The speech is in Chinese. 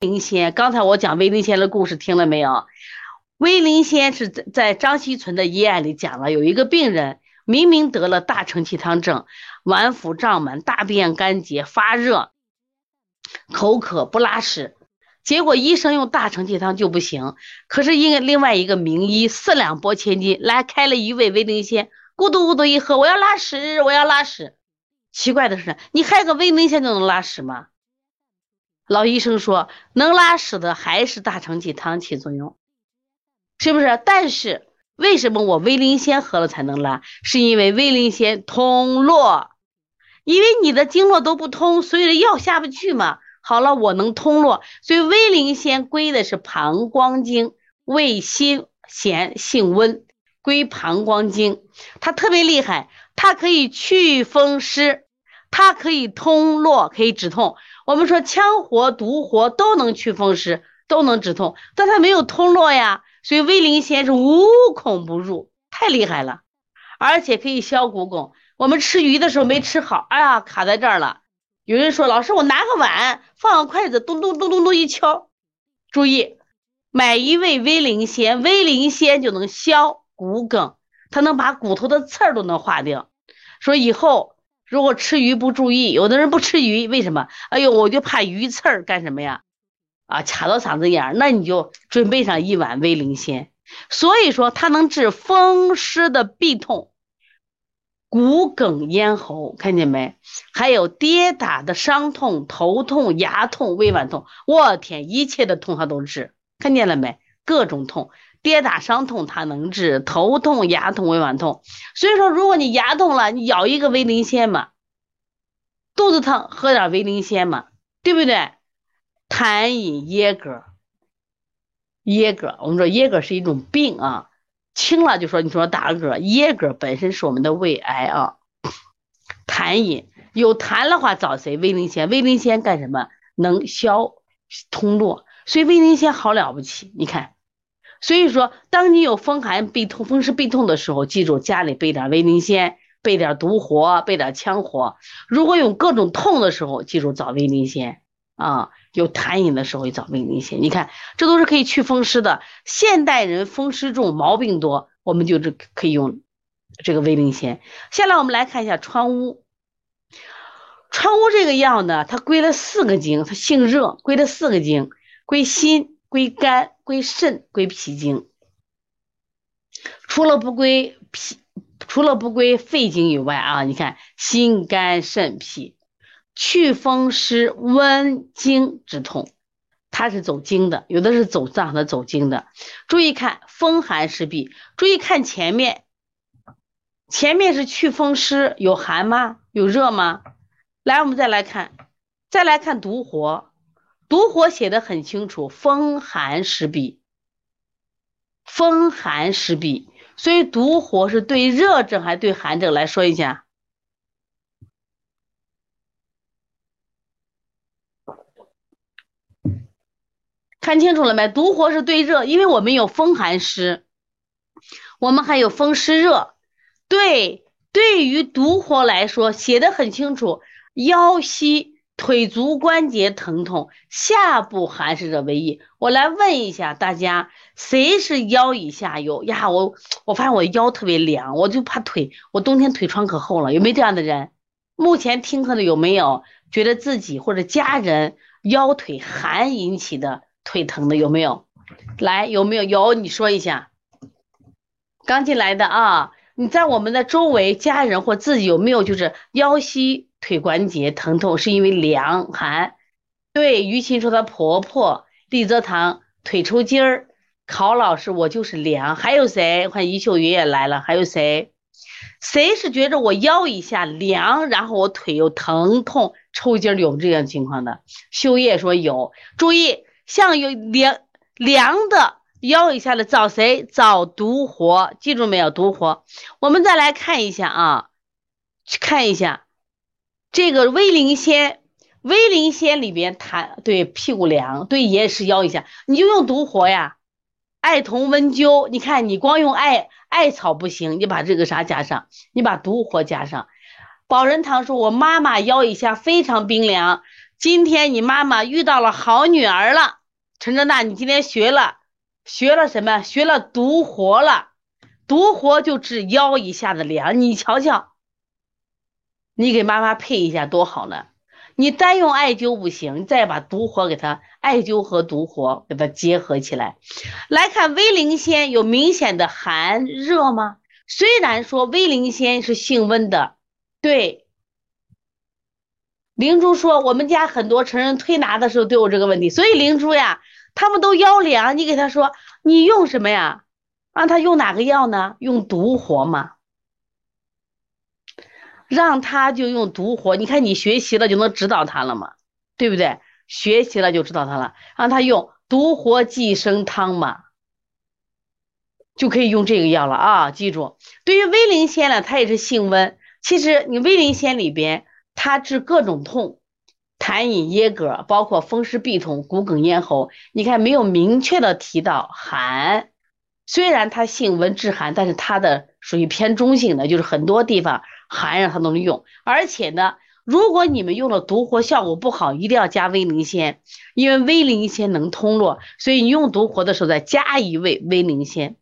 灵仙，刚才我讲威灵仙的故事听了没有？威灵仙是在在张锡存的医案里讲了，有一个病人明明得了大承气汤症，脘腹胀满，大便干结，发热，口渴不拉屎。结果医生用大承气汤就不行，可是因为另外一个名医四两拨千斤来开了一味威灵仙，咕嘟咕嘟一喝，我要拉屎，我要拉屎。奇怪的是，你开个威灵仙就能拉屎吗？老医生说，能拉屎的还是大承气汤起作用，是不是？但是为什么我威灵仙喝了才能拉？是因为威灵仙通络，因为你的经络都不通，所以药下不去嘛。好了，我能通络，所以威灵仙归的是膀胱经，味辛咸，性温，归膀胱经。它特别厉害，它可以祛风湿，它可以通络，可以止痛。我们说羌活、独活都能祛风湿，都能止痛，但它没有通络呀。所以威灵仙是无孔不入，太厉害了，而且可以消骨梗。我们吃鱼的时候没吃好，哎呀，卡在这儿了。有人说：“老师，我拿个碗，放个筷子，咚咚咚咚咚一敲。”注意，买一味威灵仙，威灵仙就能消骨梗，它能把骨头的刺儿都能化掉。说以后如果吃鱼不注意，有的人不吃鱼，为什么？哎呦，我就怕鱼刺儿干什么呀？啊，卡到嗓子眼儿，那你就准备上一碗威灵仙。所以说，它能治风湿的痹痛。骨梗咽喉，看见没？还有跌打的伤痛、头痛、牙痛、胃脘痛，我天，一切的痛它都治，看见了没？各种痛，跌打伤痛它能治，头痛、牙痛、胃脘痛。所以说，如果你牙痛了，你咬一个威灵仙嘛；肚子疼，喝点威灵仙嘛，对不对？痰饮椰格，椰格，我们说椰格是一种病啊。轻了就说你说打嗝，噎嗝本身是我们的胃癌啊。痰饮有痰的话找谁？威灵仙，威灵仙干什么？能消通络，所以威灵仙好了不起。你看，所以说当你有风寒痹痛、风湿痹痛的时候，记住家里备点威灵仙，备点独活，备点羌活。如果有各种痛的时候，记住找威灵仙啊。有痰饮的时候，找威灵仙。你看，这都是可以祛风湿的。现代人风湿重，毛病多，我们就是可以用这个威灵仙。下来我们来看一下川乌。川乌这个药呢，它归了四个经，它性热，归了四个经，归心、归肝、归肾、归脾经。除了不归脾，除了不归肺经以外啊，你看心、肝、肾、脾。祛风湿、温经止痛，它是走经的，有的是走脏的，走经的。注意看风寒湿痹，注意看前面，前面是祛风湿，有寒吗？有热吗？来，我们再来看，再来看独活，独活写的很清楚，风寒湿痹，风寒湿痹，所以独活是对热症还是对寒症？来说一下。看清楚了没？独活是对热，因为我们有风寒湿，我们还有风湿热。对，对于独活来说，写的很清楚：腰膝腿足关节疼痛，下部寒湿者为宜。我来问一下大家，谁是腰以下有呀？我我发现我腰特别凉，我就怕腿，我冬天腿穿可厚了。有没有这样的人？目前听课的有没有觉得自己或者家人腰腿寒引起的？腿疼的有没有？来，有没有？有，你说一下。刚进来的啊，你在我们的周围，家人或自己有没有就是腰膝腿关节疼痛，是因为凉寒？对，于琴说她婆婆，李泽堂腿抽筋儿，考老师我就是凉。还有谁？看于秀云也来了，还有谁？谁是觉着我腰以下凉，然后我腿又疼痛抽筋儿，有这样情况的？秀叶说有，注意。像有凉凉的腰以下的找谁？找独活，记住没有？独活。我们再来看一下啊，去看一下这个威灵仙，威灵仙里边它对屁股凉，对也是腰以下，你就用独活呀。艾桐温灸，你看你光用艾艾草不行，你把这个啥加上，你把独活加上。保仁堂说，我妈妈腰以下非常冰凉。今天你妈妈遇到了好女儿了，陈正大，你今天学了学了什么？学了独活了，独活就治腰以下的凉，你瞧瞧，你给妈妈配一下多好呢。你单用艾灸不行，你再把独活给它艾灸和独活给它结合起来，来看威灵仙有明显的寒热吗？虽然说威灵仙是性温的，对。灵珠说我们家很多成人推拿的时候都有这个问题，所以灵珠呀，他们都腰凉，你给他说你用什么呀？让他用哪个药呢？用独活吗。让他就用独活，你看你学习了就能指导他了嘛，对不对？学习了就知道他了，让他用独活寄生汤嘛，就可以用这个药了啊！记住，对于威灵仙呢，它也是性温。其实你威灵仙里边，它治各种痛，痰饮噎膈，包括风湿痹痛、骨梗咽喉，你看没有明确的提到寒。虽然它性温治寒，但是它的属于偏中性的，就是很多地方。含让它能用，而且呢，如果你们用了独活效果不好，一定要加威灵仙，因为威灵仙能通络，所以你用独活的时候再加一味威灵仙。